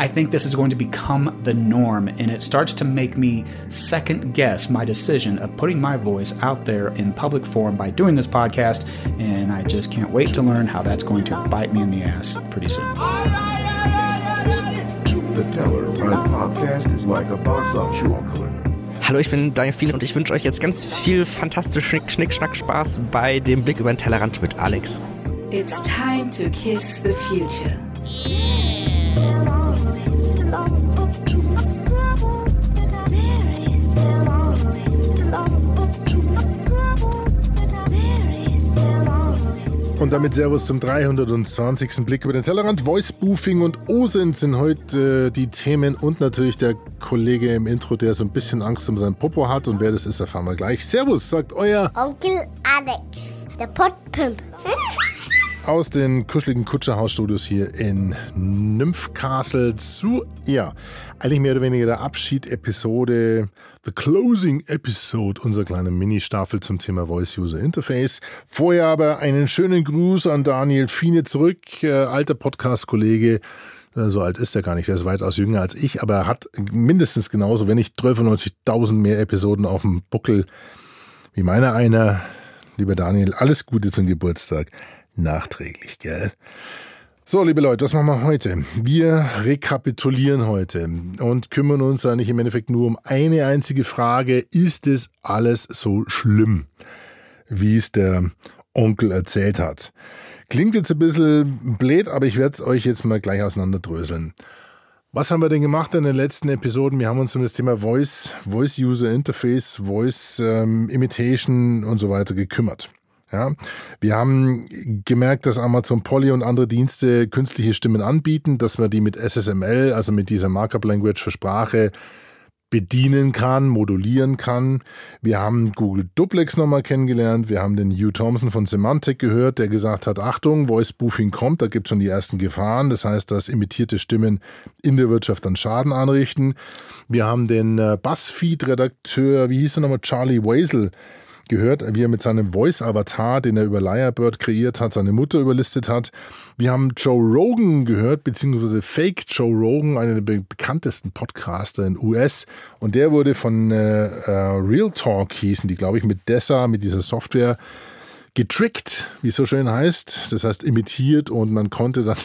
I think this is going to become the norm, and it starts to make me second guess my decision of putting my voice out there in public forum by doing this podcast. And I just can't wait to learn how that's going to bite me in the ass pretty soon. The Keller Podcast is like a box of chocolate. Hallo, ich bin Daniel Fiele und ich wünsche euch jetzt ganz viel fantastisch Schnick, Schnick, Schnack, Spaß bei dem Blick über den Tellerrand mit Alex. It's time to kiss the future. Und damit Servus zum 320. Blick über den Tellerrand. Voice Boofing und OSINT sind heute äh, die Themen und natürlich der Kollege im Intro, der so ein bisschen Angst um sein Popo hat. Und wer das ist, erfahren wir gleich. Servus, sagt euer Onkel Alex, der Potpimp. aus den kuscheligen Kutscherhausstudios hier in Nymphcastle zu, ja, eigentlich mehr oder weniger der Abschied-Episode, the closing episode unserer kleinen Mini-Staffel zum Thema Voice User Interface. Vorher aber einen schönen Gruß an Daniel Fiene zurück, äh, alter Podcast-Kollege. Äh, So alt ist er gar nicht, er ist weitaus jünger als ich, aber er hat mindestens genauso, wenn nicht 12.000 mehr Episoden auf dem Buckel wie meiner einer. Lieber Daniel, alles Gute zum Geburtstag nachträglich, gell? So, liebe Leute, was machen wir heute? Wir rekapitulieren heute und kümmern uns eigentlich im Endeffekt nur um eine einzige Frage. Ist es alles so schlimm, wie es der Onkel erzählt hat? Klingt jetzt ein bisschen blöd, aber ich werde es euch jetzt mal gleich auseinanderdröseln. Was haben wir denn gemacht in den letzten Episoden? Wir haben uns um das Thema Voice, Voice User Interface, Voice ähm, Imitation und so weiter gekümmert. Ja, wir haben gemerkt, dass Amazon Polly und andere Dienste künstliche Stimmen anbieten, dass man die mit SSML, also mit dieser Markup Language für Sprache, bedienen kann, modulieren kann. Wir haben Google Duplex nochmal kennengelernt. Wir haben den Hugh Thompson von Semantic gehört, der gesagt hat, Achtung, Voice Spoofing kommt, da gibt es schon die ersten Gefahren. Das heißt, dass imitierte Stimmen in der Wirtschaft dann Schaden anrichten. Wir haben den äh, Buzzfeed-Redakteur, wie hieß er nochmal, Charlie Wazel, gehört, wie er mit seinem Voice-Avatar, den er über Lyrebird kreiert hat, seine Mutter überlistet hat. Wir haben Joe Rogan gehört, beziehungsweise Fake Joe Rogan, einer der be bekanntesten Podcaster in US. Und der wurde von äh, äh, Real Talk, hießen die, glaube ich, mit Dessa, mit dieser Software, getrickt, wie es so schön heißt. Das heißt imitiert und man konnte dann,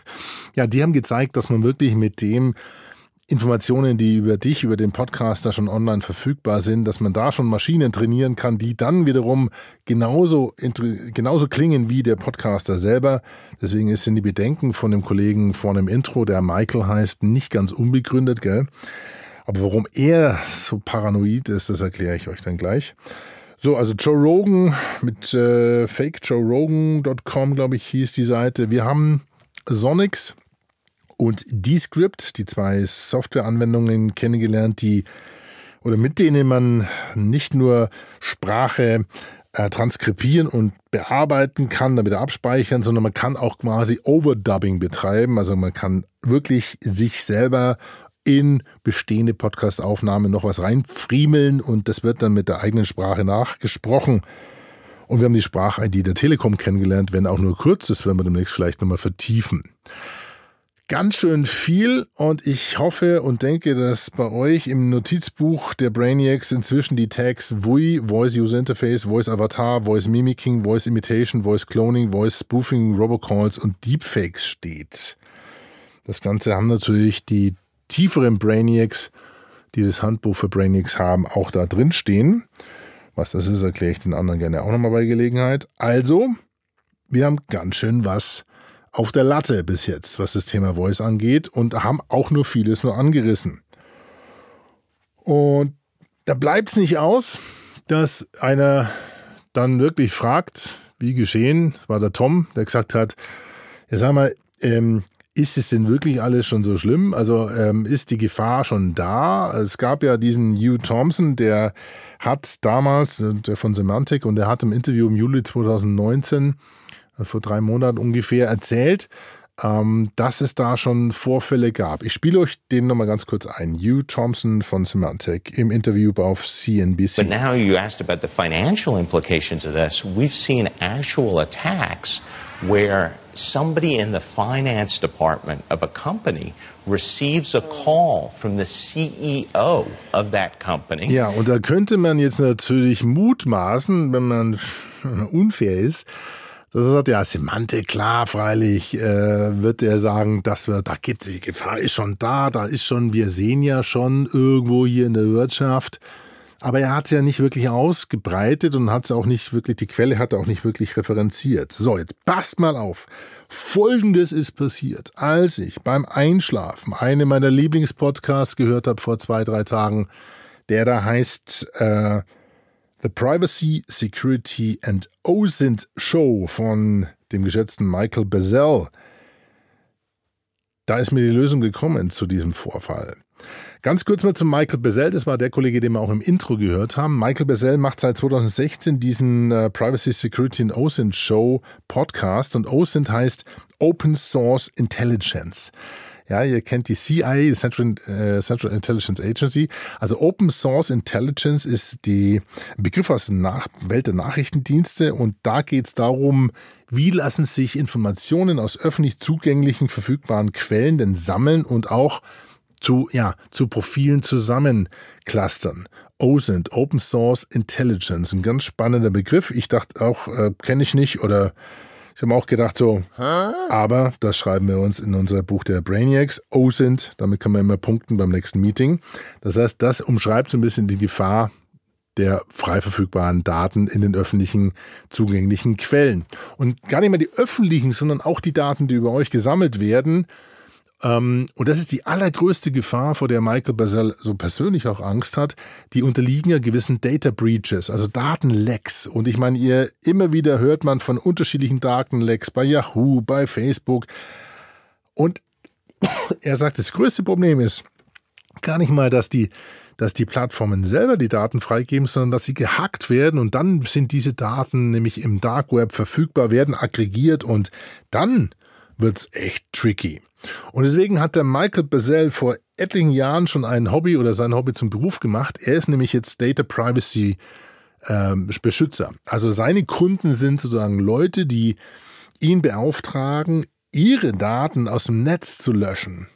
ja, die haben gezeigt, dass man wirklich mit dem Informationen, die über dich, über den Podcaster schon online verfügbar sind, dass man da schon Maschinen trainieren kann, die dann wiederum genauso, genauso klingen wie der Podcaster selber. Deswegen sind die Bedenken von dem Kollegen vorne im Intro, der Michael heißt, nicht ganz unbegründet, gell? Aber warum er so paranoid ist, das erkläre ich euch dann gleich. So, also Joe Rogan mit äh, fakejoerogan.com, glaube ich, hieß die Seite. Wir haben Sonics und Descript, die zwei Softwareanwendungen kennengelernt, die oder mit denen man nicht nur Sprache äh, transkribieren und bearbeiten kann, damit abspeichern, sondern man kann auch quasi Overdubbing betreiben. Also man kann wirklich sich selber in bestehende Podcast-Aufnahmen noch was reinfriemeln und das wird dann mit der eigenen Sprache nachgesprochen. Und wir haben die Sprach-ID der Telekom kennengelernt, wenn auch nur kurz, das werden wir demnächst vielleicht nochmal vertiefen ganz schön viel und ich hoffe und denke, dass bei euch im Notizbuch der Brainiacs inzwischen die Tags VUI, Voice User Interface, Voice Avatar, Voice Mimicking, Voice Imitation, Voice Cloning, Voice Spoofing, Robocalls und Deepfakes steht. Das Ganze haben natürlich die tieferen Brainiacs, die das Handbuch für Brainiacs haben, auch da drin stehen. Was das ist, erkläre ich den anderen gerne auch nochmal bei Gelegenheit. Also, wir haben ganz schön was auf der Latte bis jetzt, was das Thema Voice angeht und haben auch nur vieles nur angerissen. Und da bleibt es nicht aus, dass einer dann wirklich fragt, wie geschehen, war der Tom, der gesagt hat, ja sag mal, ähm, ist es denn wirklich alles schon so schlimm? Also ähm, ist die Gefahr schon da? Es gab ja diesen Hugh Thompson, der hat damals, der von Semantic, und der hat im Interview im Juli 2019 vor drei Monaten ungefähr erzählt, ähm, dass es da schon Vorfälle gab. Ich spiele euch den nochmal ganz kurz ein. Hugh Thompson von Symantec im Interview auf CNBC. But now you asked about the financial implications of this. We've seen actual attacks where somebody in the finance department of a company receives a call from the CEO of that company. Ja, und da könnte man jetzt natürlich mutmaßen, wenn man unfair ist, dass er sagt, ja, Semantik, klar, freilich, äh, wird er sagen, dass wir, da gibt die Gefahr ist schon da, da ist schon, wir sehen ja schon irgendwo hier in der Wirtschaft, aber er hat es ja nicht wirklich ausgebreitet und hat es auch nicht wirklich, die Quelle hat er auch nicht wirklich referenziert. So, jetzt passt mal auf. Folgendes ist passiert. Als ich beim Einschlafen eine meiner Lieblingspodcasts gehört habe vor zwei, drei Tagen, der da heißt äh, The Privacy, Security and OSINT Show von dem geschätzten Michael Bezell. Da ist mir die Lösung gekommen zu diesem Vorfall. Ganz kurz mal zu Michael Bezell, das war der Kollege, den wir auch im Intro gehört haben. Michael Bezell macht seit 2016 diesen äh, Privacy, Security and OSINT Show Podcast und OSINT heißt Open Source Intelligence. Ja, ihr kennt die CIA, Central, äh, Central Intelligence Agency. Also Open Source Intelligence ist die Begriff aus der Welt der Nachrichtendienste und da geht es darum, wie lassen sich Informationen aus öffentlich zugänglichen, verfügbaren Quellen denn sammeln und auch zu, ja, zu Profilen zusammenclustern. OSINT, Open Source Intelligence, ein ganz spannender Begriff. Ich dachte auch, äh, kenne ich nicht oder ich habe auch gedacht so, aber das schreiben wir uns in unser Buch der Brainiacs. OSINT, damit kann man immer punkten beim nächsten Meeting. Das heißt, das umschreibt so ein bisschen die Gefahr der frei verfügbaren Daten in den öffentlichen zugänglichen Quellen. Und gar nicht mehr die öffentlichen, sondern auch die Daten, die über euch gesammelt werden, ähm, und das ist die allergrößte Gefahr, vor der Michael Basel so persönlich auch Angst hat. Die unterliegen ja gewissen Data Breaches, also Datenlecks. Und ich meine, ihr immer wieder hört man von unterschiedlichen Datenlecks bei Yahoo, bei Facebook. Und er sagt, das größte Problem ist gar nicht mal, dass die dass die Plattformen selber die Daten freigeben, sondern dass sie gehackt werden und dann sind diese Daten nämlich im Dark Web verfügbar, werden aggregiert und dann wird's echt tricky. Und deswegen hat der Michael Bazell vor etlichen Jahren schon ein Hobby oder sein Hobby zum Beruf gemacht. Er ist nämlich jetzt Data Privacy ähm, Beschützer. Also seine Kunden sind sozusagen Leute, die ihn beauftragen, ihre Daten aus dem Netz zu löschen.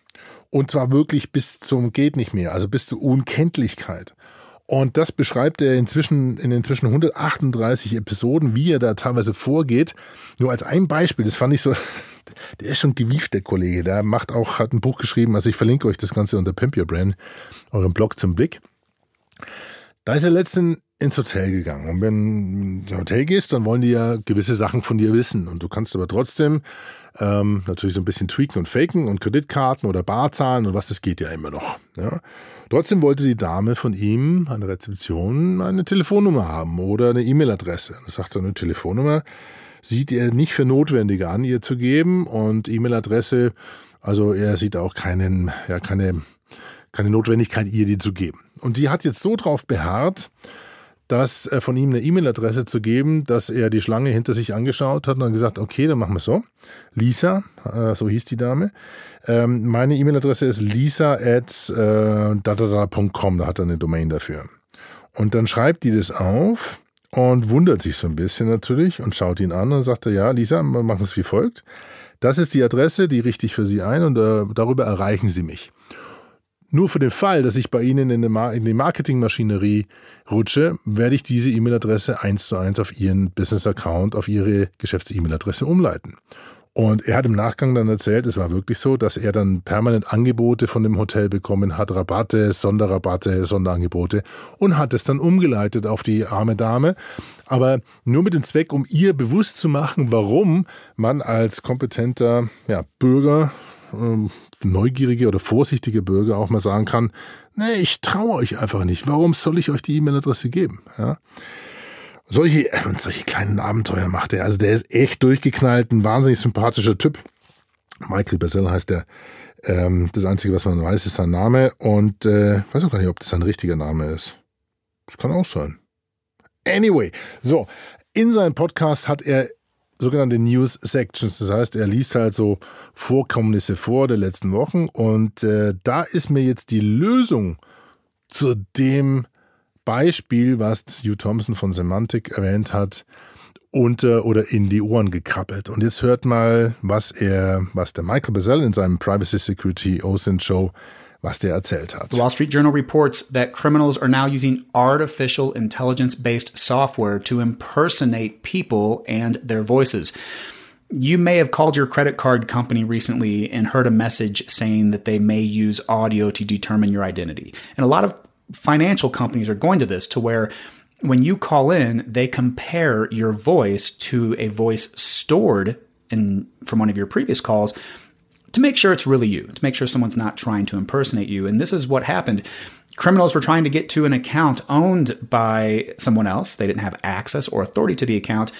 Und zwar wirklich bis zum geht nicht mehr, also bis zur Unkenntlichkeit. Und das beschreibt er inzwischen in inzwischen 138 Episoden, wie er da teilweise vorgeht. Nur als ein Beispiel, das fand ich so, der ist schon gewieft, der Kollege. Der macht auch, hat ein Buch geschrieben, also ich verlinke euch das Ganze unter Pimp Your Brand, eurem Blog zum Blick. Da ist er letztens ins Hotel gegangen. Und wenn du ins Hotel gehst, dann wollen die ja gewisse Sachen von dir wissen. Und du kannst aber trotzdem ähm, natürlich so ein bisschen tweaken und faken und Kreditkarten oder Barzahlen und was, das geht ja immer noch. Ja. Trotzdem wollte die Dame von ihm an der Rezeption eine Telefonnummer haben oder eine E-Mail-Adresse. Da sagt er, eine Telefonnummer sieht er nicht für notwendig an, ihr zu geben und E-Mail-Adresse, also er sieht auch keinen, ja, keine, keine Notwendigkeit, ihr die zu geben. Und sie hat jetzt so drauf beharrt, dass äh, von ihm eine E-Mail-Adresse zu geben, dass er die Schlange hinter sich angeschaut hat und dann gesagt, okay, dann machen wir so. Lisa, äh, so hieß die Dame. Ähm, meine E-Mail-Adresse ist lisa at äh, da hat er eine Domain dafür. Und dann schreibt die das auf und wundert sich so ein bisschen natürlich und schaut ihn an und sagt, ja, Lisa, wir machen es wie folgt. Das ist die Adresse, die richte ich für Sie ein und äh, darüber erreichen Sie mich. Nur für den Fall, dass ich bei Ihnen in, in die Marketingmaschinerie rutsche, werde ich diese E-Mail-Adresse eins zu eins auf Ihren Business-Account, auf Ihre Geschäfts-E-Mail-Adresse umleiten. Und er hat im Nachgang dann erzählt, es war wirklich so, dass er dann permanent Angebote von dem Hotel bekommen hat, Rabatte, Sonderrabatte, Sonderangebote und hat es dann umgeleitet auf die arme Dame. Aber nur mit dem Zweck, um ihr bewusst zu machen, warum man als kompetenter ja, Bürger ähm, neugierige oder vorsichtige Bürger auch mal sagen kann, nee, ich traue euch einfach nicht. Warum soll ich euch die E-Mail-Adresse geben? Ja? Solche, äh, solche kleinen Abenteuer macht er. Also der ist echt durchgeknallt, ein wahnsinnig sympathischer Typ. Michael Basel heißt er. Ähm, das Einzige, was man weiß, ist sein Name. Und äh, weiß auch gar nicht, ob das sein richtiger Name ist. Das kann auch sein. Anyway, so, in seinem Podcast hat er sogenannte News Sections. Das heißt, er liest halt so Vorkommnisse vor der letzten Wochen und äh, da ist mir jetzt die Lösung zu dem Beispiel, was Hugh Thompson von Semantic erwähnt hat, unter oder in die Ohren gekrabbelt. Und jetzt hört mal, was er, was der Michael Bazell in seinem Privacy Security OSINT Show was der erzählt hat. The Wall Street Journal reports that criminals are now using artificial intelligence based software to impersonate people and their voices. You may have called your credit card company recently and heard a message saying that they may use audio to determine your identity. And a lot of financial companies are going to this to where when you call in, they compare your voice to a voice stored in from one of your previous calls to make sure it's really you, to make sure someone's not trying to impersonate you. And this is what happened. Criminals were trying to get to an account owned by someone else. They didn't have access or authority to the account.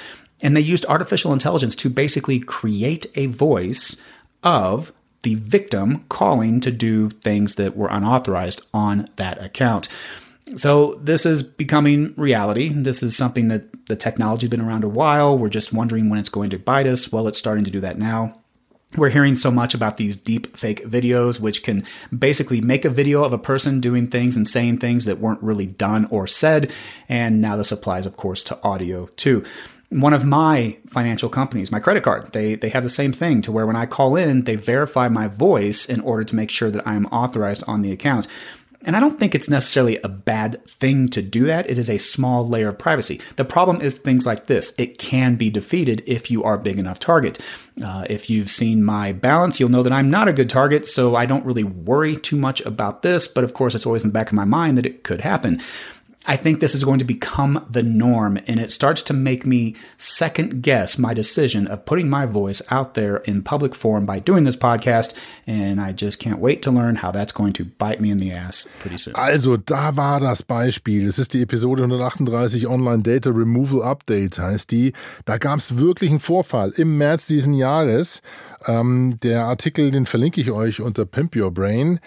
And they used artificial intelligence to basically create a voice of the victim calling to do things that were unauthorized on that account. So this is becoming reality. This is something that the technology's been around a while. We're just wondering when it's going to bite us. Well, it's starting to do that now. We're hearing so much about these deep fake videos, which can basically make a video of a person doing things and saying things that weren't really done or said. And now this applies, of course, to audio too. One of my financial companies, my credit card, they, they have the same thing to where when I call in, they verify my voice in order to make sure that I'm authorized on the account. And I don't think it's necessarily a bad thing to do that. It is a small layer of privacy. The problem is things like this. It can be defeated if you are a big enough target. Uh, if you've seen my balance, you'll know that I'm not a good target, so I don't really worry too much about this. But of course, it's always in the back of my mind that it could happen. I think this is going to become the norm, and it starts to make me second guess my decision of putting my voice out there in public forum by doing this podcast. And I just can't wait to learn how that's going to bite me in the ass pretty soon. Also, da war das Beispiel. Es ist die Episode 138 Online Data Removal Update, heißt die. Da gab es wirklich einen Vorfall im März diesen Jahres. Ähm, der Artikel, den verlinke ich euch unter Pimp Your Brain.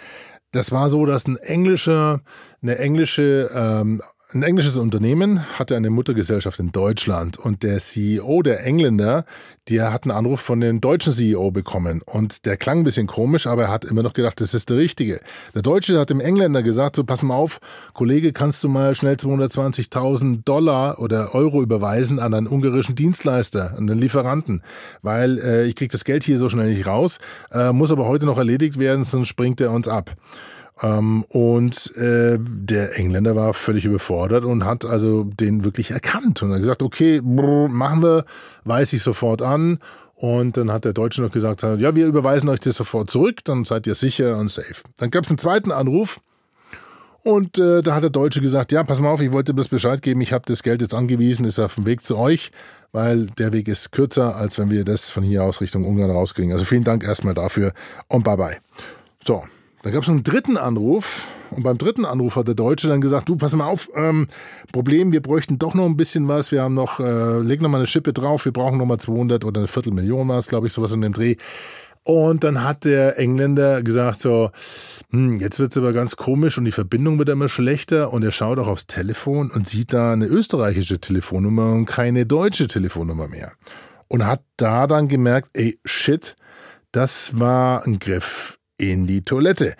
Das war so, dass ein englischer, eine englische, ähm, ein englisches Unternehmen hatte eine Muttergesellschaft in Deutschland und der CEO, der Engländer, der hat einen Anruf von dem deutschen CEO bekommen und der klang ein bisschen komisch, aber er hat immer noch gedacht, das ist der Richtige. Der Deutsche hat dem Engländer gesagt, so pass mal auf, Kollege, kannst du mal schnell 220.000 Dollar oder Euro überweisen an einen ungarischen Dienstleister, an den Lieferanten, weil äh, ich krieg das Geld hier so schnell nicht raus, äh, muss aber heute noch erledigt werden, sonst springt er uns ab. Ähm, und äh, der Engländer war völlig überfordert und hat also den wirklich erkannt und hat gesagt, okay, brr, machen wir, weiß ich sofort an. Und dann hat der Deutsche noch gesagt, ja, wir überweisen euch das sofort zurück, dann seid ihr sicher und safe. Dann gab es einen zweiten Anruf und äh, da hat der Deutsche gesagt, ja, pass mal auf, ich wollte bloß Bescheid geben, ich habe das Geld jetzt angewiesen, ist auf dem Weg zu euch, weil der Weg ist kürzer, als wenn wir das von hier aus Richtung Ungarn rauskriegen. Also vielen Dank erstmal dafür und bye bye. So, dann gab es einen dritten Anruf und beim dritten Anruf hat der Deutsche dann gesagt, du, pass mal auf, ähm, Problem, wir bräuchten doch noch ein bisschen was, wir haben noch, äh, leg noch mal eine Schippe drauf, wir brauchen noch mal 200 oder eine Viertelmillion war es, glaube ich, sowas in dem Dreh. Und dann hat der Engländer gesagt so, hm, jetzt wird's aber ganz komisch und die Verbindung wird immer schlechter und er schaut auch aufs Telefon und sieht da eine österreichische Telefonnummer und keine deutsche Telefonnummer mehr. Und hat da dann gemerkt, ey, shit, das war ein Griff in die Toilette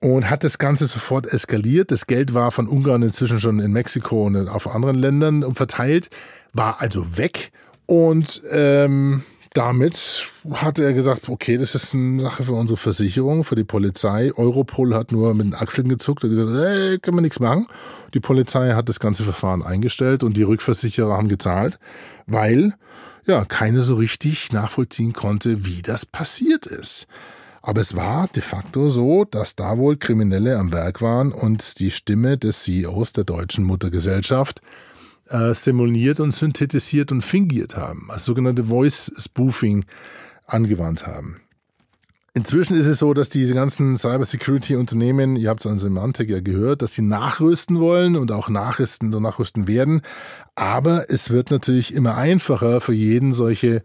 und hat das Ganze sofort eskaliert. Das Geld war von Ungarn inzwischen schon in Mexiko und auf anderen Ländern verteilt, war also weg und ähm, damit hat er gesagt, okay, das ist eine Sache für unsere Versicherung, für die Polizei. Europol hat nur mit den Achseln gezuckt und gesagt, hey, können wir nichts machen. Die Polizei hat das ganze Verfahren eingestellt und die Rückversicherer haben gezahlt, weil ja keiner so richtig nachvollziehen konnte, wie das passiert ist. Aber es war de facto so, dass da wohl Kriminelle am Werk waren und die Stimme des CEOs der deutschen Muttergesellschaft äh, simuliert und synthetisiert und fingiert haben, also sogenannte Voice Spoofing angewandt haben. Inzwischen ist es so, dass diese ganzen Cybersecurity-Unternehmen, ihr habt es an Semantik ja gehört, dass sie nachrüsten wollen und auch nachrüsten und nachrüsten werden. Aber es wird natürlich immer einfacher für jeden solche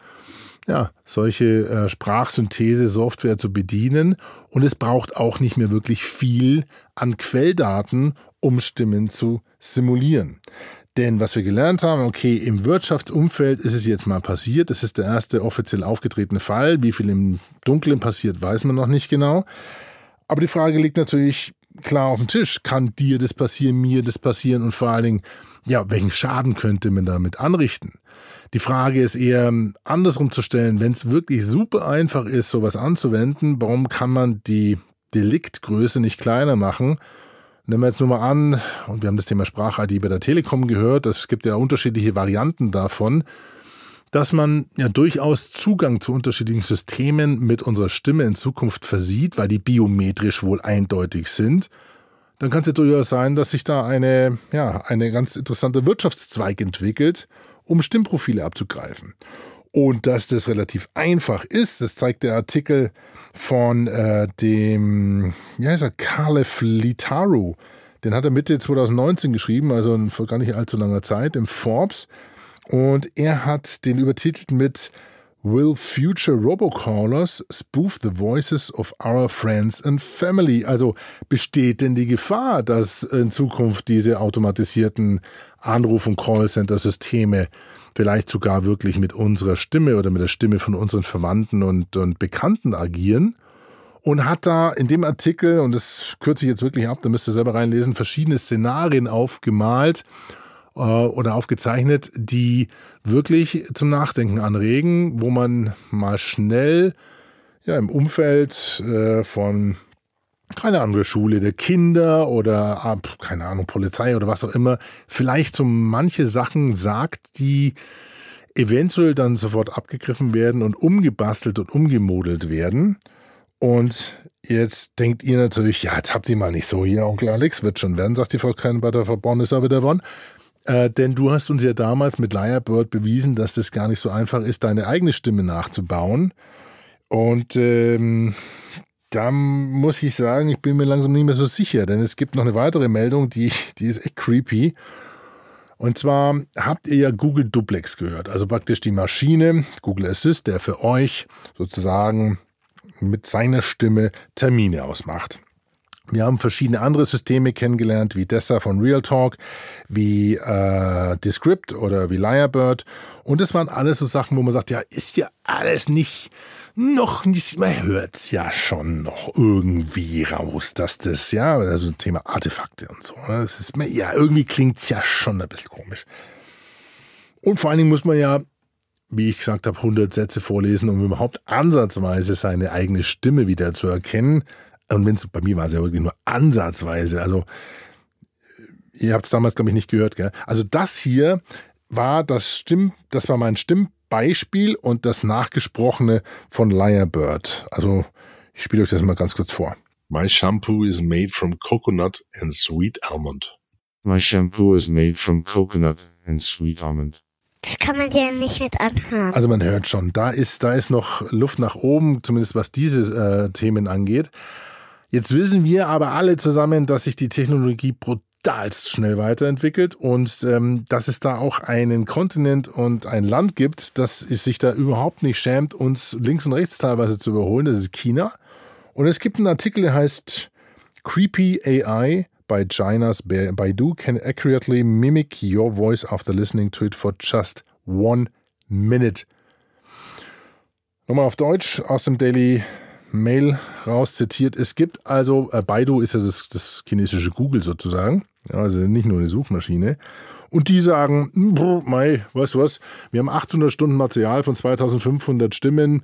ja, solche äh, Sprachsynthese-Software zu bedienen. Und es braucht auch nicht mehr wirklich viel an Quelldaten, um Stimmen zu simulieren. Denn was wir gelernt haben, okay, im Wirtschaftsumfeld ist es jetzt mal passiert. Das ist der erste offiziell aufgetretene Fall. Wie viel im Dunkeln passiert, weiß man noch nicht genau. Aber die Frage liegt natürlich, klar auf den Tisch. Kann dir das passieren, mir das passieren und vor allen Dingen, ja, welchen Schaden könnte man damit anrichten? Die Frage ist eher andersrum zu stellen, wenn es wirklich super einfach ist, sowas anzuwenden, warum kann man die Deliktgröße nicht kleiner machen? Nehmen wir jetzt nur mal an, und wir haben das Thema Sprach-ID bei der Telekom gehört, es gibt ja unterschiedliche Varianten davon, dass man ja durchaus Zugang zu unterschiedlichen Systemen mit unserer Stimme in Zukunft versieht, weil die biometrisch wohl eindeutig sind, dann kann es ja durchaus sein, dass sich da eine, ja, eine ganz interessante Wirtschaftszweig entwickelt, um Stimmprofile abzugreifen. Und dass das relativ einfach ist, das zeigt der Artikel von äh, dem, wie heißt er, Khalef Litaru. Den hat er Mitte 2019 geschrieben, also vor gar nicht allzu langer Zeit, im Forbes. Und er hat den übertitelt mit Will future robocallers spoof the voices of our friends and family? Also besteht denn die Gefahr, dass in Zukunft diese automatisierten Anruf- und Callcenter-Systeme vielleicht sogar wirklich mit unserer Stimme oder mit der Stimme von unseren Verwandten und, und Bekannten agieren? Und hat da in dem Artikel, und das kürze ich jetzt wirklich ab, da müsst ihr selber reinlesen, verschiedene Szenarien aufgemalt äh, oder aufgezeichnet, die wirklich zum Nachdenken anregen, wo man mal schnell ja, im Umfeld äh, von keine andere Schule der Kinder oder ab, keine Ahnung, Polizei oder was auch immer, vielleicht so manche Sachen sagt, die eventuell dann sofort abgegriffen werden und umgebastelt und umgemodelt werden. Und jetzt denkt ihr natürlich, ja, jetzt habt ihr mal nicht so hier, Onkel Alex wird schon werden, sagt die Frau Keinbatter, verborn ist aber davon. Äh, denn du hast uns ja damals mit Lyrebird bewiesen, dass das gar nicht so einfach ist, deine eigene Stimme nachzubauen. Und ähm, da muss ich sagen, ich bin mir langsam nicht mehr so sicher, denn es gibt noch eine weitere Meldung, die, die ist echt creepy. Und zwar habt ihr ja Google Duplex gehört, also praktisch die Maschine, Google Assist, der für euch sozusagen mit seiner Stimme Termine ausmacht. Wir haben verschiedene andere Systeme kennengelernt, wie Dessa von Realtalk, wie äh, Descript oder wie Lyrebird. Und das waren alles so Sachen, wo man sagt, ja, ist ja alles nicht, noch nicht, man hört's ja schon noch irgendwie raus, dass das, ja, also Thema Artefakte und so. Ne? Das ist, ja, irgendwie klingt's ja schon ein bisschen komisch. Und vor allen Dingen muss man ja, wie ich gesagt habe, 100 Sätze vorlesen, um überhaupt ansatzweise seine eigene Stimme wieder zu erkennen. Und wenn es bei mir war es ja wirklich nur ansatzweise. Also ihr habt es damals, glaube ich, nicht gehört, gell? Also das hier war das Stimm, das war mein Stimmbeispiel und das Nachgesprochene von Lyrebird. Also ich spiele euch das mal ganz kurz vor. My shampoo is made from coconut and sweet almond. My shampoo is made from coconut and sweet almond. Das kann man dir nicht mit anhören. Also man hört schon, da ist, da ist noch Luft nach oben, zumindest was diese äh, Themen angeht. Jetzt wissen wir aber alle zusammen, dass sich die Technologie brutalst schnell weiterentwickelt und ähm, dass es da auch einen Kontinent und ein Land gibt, das sich da überhaupt nicht schämt, uns links und rechts teilweise zu überholen. Das ist China. Und es gibt einen Artikel, der heißt Creepy AI by China's Baidu can accurately mimic your voice after listening to it for just one minute. Nochmal auf Deutsch aus dem Daily Mail raus zitiert. Es gibt also, äh, Baidu ist ja das, das chinesische Google sozusagen, also nicht nur eine Suchmaschine. Und die sagen, mei, weißt du was, wir haben 800 Stunden Material von 2500 Stimmen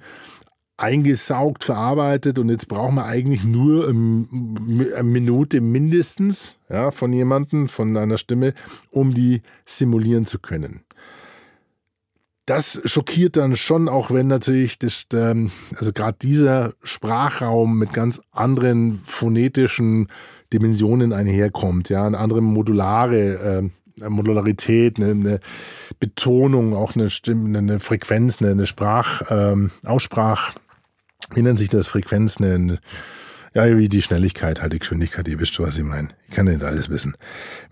eingesaugt, verarbeitet und jetzt brauchen wir eigentlich nur eine Minute mindestens ja, von jemandem, von einer Stimme, um die simulieren zu können das schockiert dann schon, auch wenn natürlich das, ähm, also gerade dieser Sprachraum mit ganz anderen phonetischen Dimensionen einherkommt, ja, eine andere modulare äh, Modularität, eine, eine, Betonung, auch eine Stimme, eine Frequenz, eine, eine Sprach, ähm, Aussprach, wie sich das, Frequenz, eine, ja, wie die Schnelligkeit, halt die Geschwindigkeit, ihr wisst schon, was ich meine. Ich kann nicht alles wissen.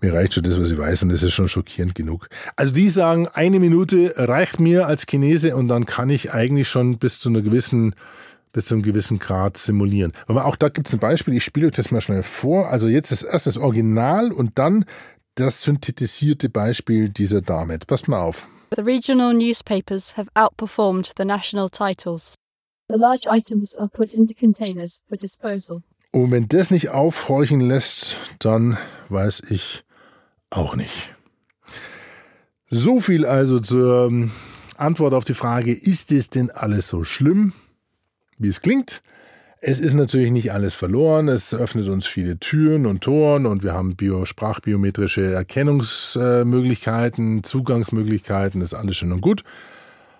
Mir reicht schon das, was ich weiß und das ist schon schockierend genug. Also die sagen, eine Minute reicht mir als Chinese und dann kann ich eigentlich schon bis zu einer gewissen bis zu einem gewissen Grad simulieren. Aber auch da gibt es ein Beispiel, ich spiele euch das mal schnell vor. Also jetzt ist erst das Original und dann das synthetisierte Beispiel dieser Dame. Passt mal auf. The regional newspapers have outperformed the national titles. The large items are put into containers for disposal. Und wenn das nicht aufhorchen lässt, dann weiß ich auch nicht. So viel also zur ähm, Antwort auf die Frage, ist es denn alles so schlimm, wie es klingt? Es ist natürlich nicht alles verloren. Es öffnet uns viele Türen und Toren und wir haben bio, sprachbiometrische Erkennungsmöglichkeiten, Zugangsmöglichkeiten, das ist alles schön und gut.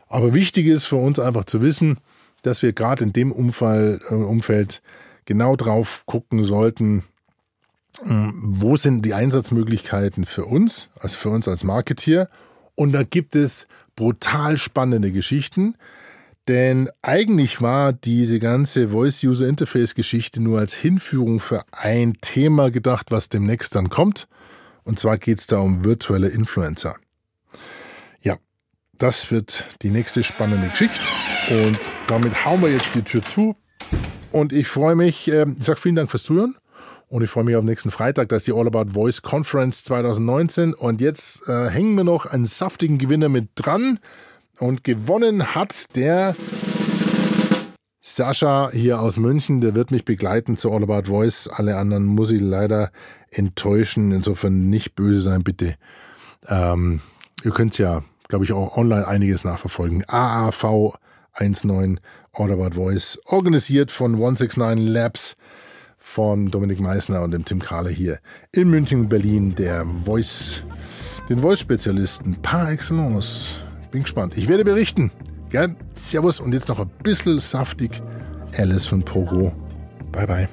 Aber wichtig ist für uns einfach zu wissen, dass wir gerade in dem Umfall, äh, Umfeld genau drauf gucken sollten, ähm, wo sind die Einsatzmöglichkeiten für uns, also für uns als Marketeer. Und da gibt es brutal spannende Geschichten, denn eigentlich war diese ganze Voice-User-Interface-Geschichte nur als Hinführung für ein Thema gedacht, was demnächst dann kommt. Und zwar geht es da um virtuelle Influencer. Ja, das wird die nächste spannende Geschichte. Und damit hauen wir jetzt die Tür zu. Und ich freue mich, äh, ich sage vielen Dank fürs Zuhören. Und ich freue mich auf nächsten Freitag, das ist die All About Voice Conference 2019. Und jetzt äh, hängen wir noch einen saftigen Gewinner mit dran. Und gewonnen hat der Sascha hier aus München. Der wird mich begleiten zu All About Voice. Alle anderen muss ich leider enttäuschen. Insofern nicht böse sein, bitte. Ähm, ihr könnt ja, glaube ich, auch online einiges nachverfolgen. AAV 19 All About Voice, organisiert von 169 Labs von Dominik Meissner und dem Tim Kahler hier in München, Berlin, der Voice, den Voice-Spezialisten par excellence. Bin gespannt. Ich werde berichten. Gell? Servus und jetzt noch ein bisschen saftig. Alice von Pogo. Bye bye.